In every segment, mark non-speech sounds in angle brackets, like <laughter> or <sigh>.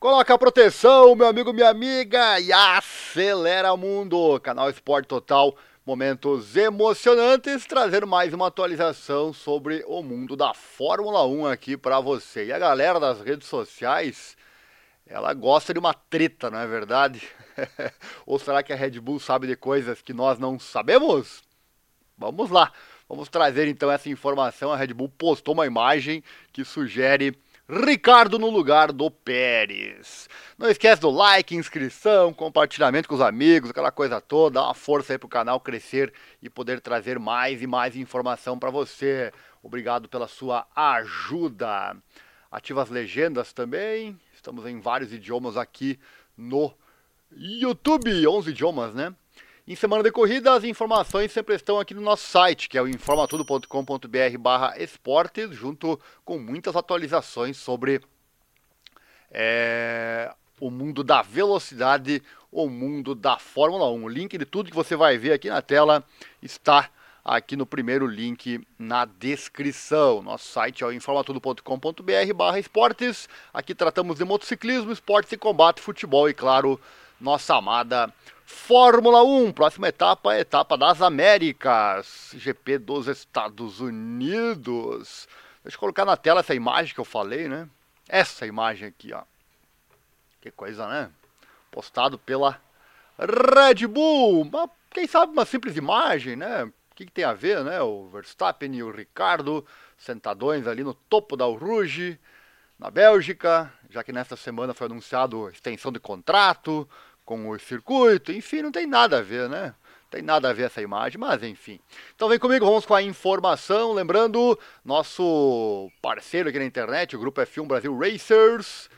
Coloca a proteção, meu amigo, minha amiga, e acelera o mundo. Canal Esporte Total, momentos emocionantes, trazendo mais uma atualização sobre o mundo da Fórmula 1 aqui para você. E a galera das redes sociais, ela gosta de uma treta, não é verdade? <laughs> Ou será que a Red Bull sabe de coisas que nós não sabemos? Vamos lá, vamos trazer então essa informação. A Red Bull postou uma imagem que sugere Ricardo no lugar do Pérez. Não esquece do like, inscrição, compartilhamento com os amigos, aquela coisa toda. Dá uma força aí pro canal crescer e poder trazer mais e mais informação para você. Obrigado pela sua ajuda. Ativa as legendas também. Estamos em vários idiomas aqui no YouTube, 11 idiomas, né? Em semana de corrida, as informações sempre estão aqui no nosso site, que é o informatudo.com.br barra esportes, junto com muitas atualizações sobre é, o mundo da velocidade, o mundo da Fórmula 1. O link de tudo que você vai ver aqui na tela está aqui no primeiro link na descrição. Nosso site é o informatudo.com.br barra esportes. Aqui tratamos de motociclismo, esportes e combate, futebol e, claro, nossa amada Fórmula 1, próxima etapa, etapa das Américas, GP dos Estados Unidos. Deixa eu colocar na tela essa imagem que eu falei, né? Essa imagem aqui, ó. Que coisa, né? Postado pela Red Bull. Uma, quem sabe uma simples imagem, né? O que, que, tem a ver, né? O Verstappen e o Ricardo sentadões ali no topo da Rouge, na Bélgica, já que nesta semana foi anunciado extensão de contrato com o circuito, enfim, não tem nada a ver, né? Não tem nada a ver essa imagem, mas enfim. Então vem comigo, vamos com a informação. Lembrando, nosso parceiro aqui na internet, o grupo F1 Brasil Racers,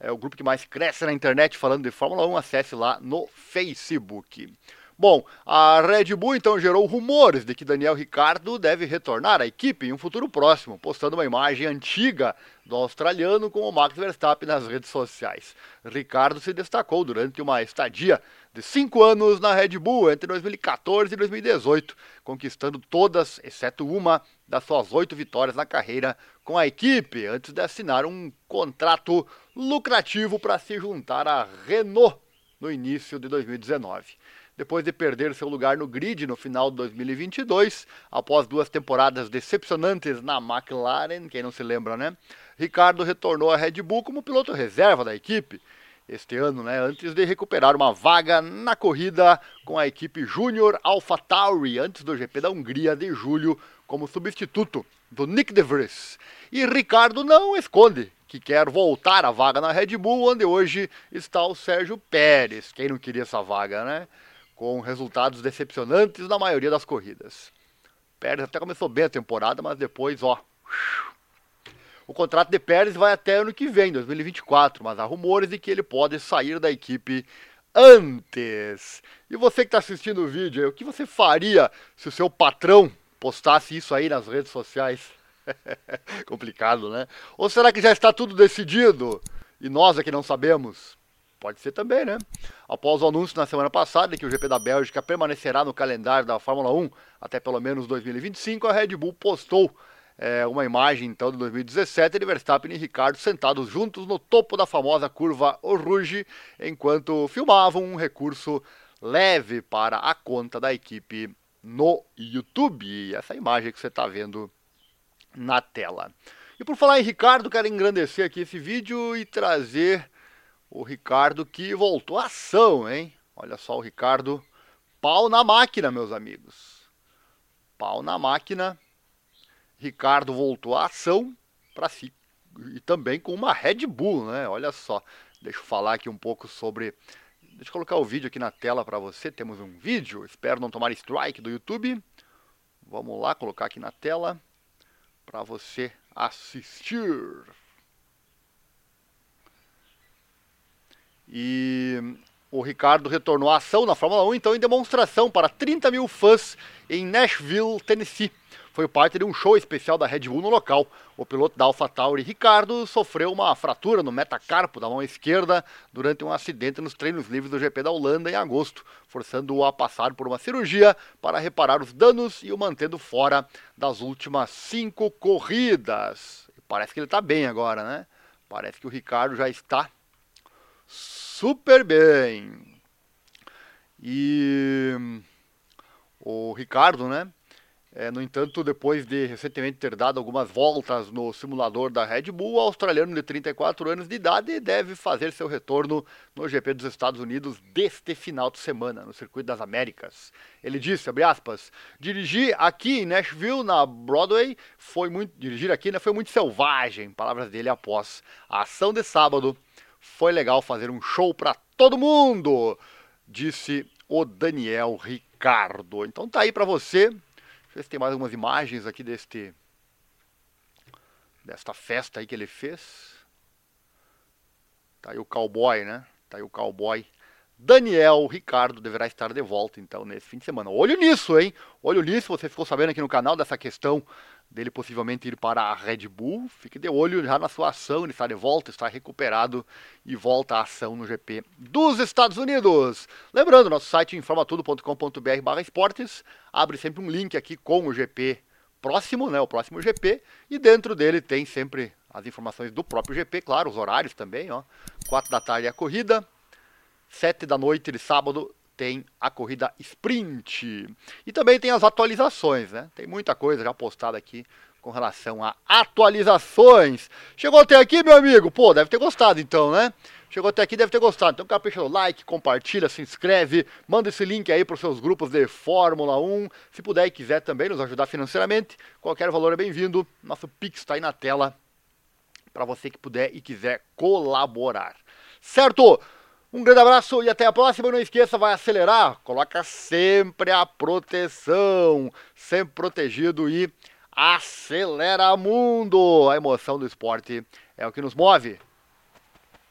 é o grupo que mais cresce na internet falando de Fórmula 1. Acesse lá no Facebook. Bom, a Red Bull então gerou rumores de que Daniel Ricardo deve retornar à equipe em um futuro próximo, postando uma imagem antiga do australiano com o Max Verstappen nas redes sociais. Ricardo se destacou durante uma estadia de cinco anos na Red Bull entre 2014 e 2018, conquistando todas, exceto uma, das suas oito vitórias na carreira com a equipe, antes de assinar um contrato lucrativo para se juntar à Renault no início de 2019 depois de perder seu lugar no grid no final de 2022, após duas temporadas decepcionantes na McLaren, quem não se lembra, né? Ricardo retornou à Red Bull como piloto reserva da equipe este ano, né, antes de recuperar uma vaga na corrida com a equipe Júnior AlphaTauri antes do GP da Hungria de julho como substituto do Nick De Vries. E Ricardo não esconde que quer voltar à vaga na Red Bull, onde hoje está o Sérgio Pérez. Quem não queria essa vaga, né? Com resultados decepcionantes na maioria das corridas. Pérez até começou bem a temporada, mas depois, ó. O contrato de Pérez vai até ano que vem, 2024, mas há rumores de que ele pode sair da equipe antes. E você que está assistindo o vídeo, o que você faria se o seu patrão postasse isso aí nas redes sociais? <laughs> Complicado, né? Ou será que já está tudo decidido e nós aqui não sabemos? Pode ser também, né? Após o anúncio na semana passada que o GP da Bélgica permanecerá no calendário da Fórmula 1 até pelo menos 2025, a Red Bull postou é, uma imagem então de 2017 de Verstappen e Ricardo sentados juntos no topo da famosa curva Rouge, enquanto filmavam um recurso leve para a conta da equipe no YouTube. Essa imagem que você está vendo na tela. E por falar em Ricardo, quero engrandecer aqui esse vídeo e trazer o Ricardo que voltou à ação, hein? Olha só o Ricardo, pau na máquina, meus amigos. Pau na máquina. Ricardo voltou à ação para si e também com uma Red Bull, né? Olha só. Deixa eu falar aqui um pouco sobre Deixa eu colocar o vídeo aqui na tela para você. Temos um vídeo. Espero não tomar strike do YouTube. Vamos lá, colocar aqui na tela para você assistir. E o Ricardo retornou à ação na Fórmula 1, então em demonstração para 30 mil fãs em Nashville, Tennessee. Foi parte de um show especial da Red Bull no local. O piloto da AlphaTauri, Ricardo, sofreu uma fratura no metacarpo da mão esquerda durante um acidente nos treinos livres do GP da Holanda em agosto, forçando-o a passar por uma cirurgia para reparar os danos e o mantendo fora das últimas cinco corridas. Parece que ele está bem agora, né? Parece que o Ricardo já está super bem. E o Ricardo, né? É, no entanto, depois de recentemente ter dado algumas voltas no simulador da Red Bull, o australiano de 34 anos de idade deve fazer seu retorno no GP dos Estados Unidos deste final de semana, no Circuito das Américas. Ele disse, abre aspas, dirigir aqui em Nashville, na Broadway, foi muito, dirigir aqui né, foi muito selvagem, palavras dele após a ação de sábado. Foi legal fazer um show para todo mundo, disse o Daniel Ricardo. Então tá aí para você ver se tem mais algumas imagens aqui deste desta festa aí que ele fez. Tá aí o cowboy, né? Tá aí o cowboy. Daniel Ricardo deverá estar de volta então nesse fim de semana. Olho nisso, hein? Olho nisso, você ficou sabendo aqui no canal dessa questão dele possivelmente ir para a Red Bull. Fique de olho já na sua ação, ele está de volta, está recuperado e volta à ação no GP dos Estados Unidos. Lembrando, nosso site informatudo.com.br barra esportes abre sempre um link aqui com o GP próximo, né, o próximo GP, e dentro dele tem sempre as informações do próprio GP, claro, os horários também, ó. 4 da tarde é a corrida, 7 da noite de sábado tem a corrida sprint. E também tem as atualizações, né? Tem muita coisa já postada aqui com relação a atualizações. Chegou até aqui, meu amigo? Pô, deve ter gostado então, né? Chegou até aqui, deve ter gostado. Então, capricha no like, compartilha, se inscreve, manda esse link aí para os seus grupos de Fórmula 1. Se puder e quiser também nos ajudar financeiramente, qualquer valor é bem-vindo. Nosso Pix está aí na tela para você que puder e quiser colaborar. Certo? Um grande abraço e até a próxima. Não esqueça, vai acelerar. Coloca sempre a proteção. Sempre protegido e acelera mundo. A emoção do esporte é o que nos move.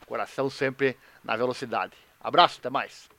Coração sempre na velocidade. Abraço, até mais.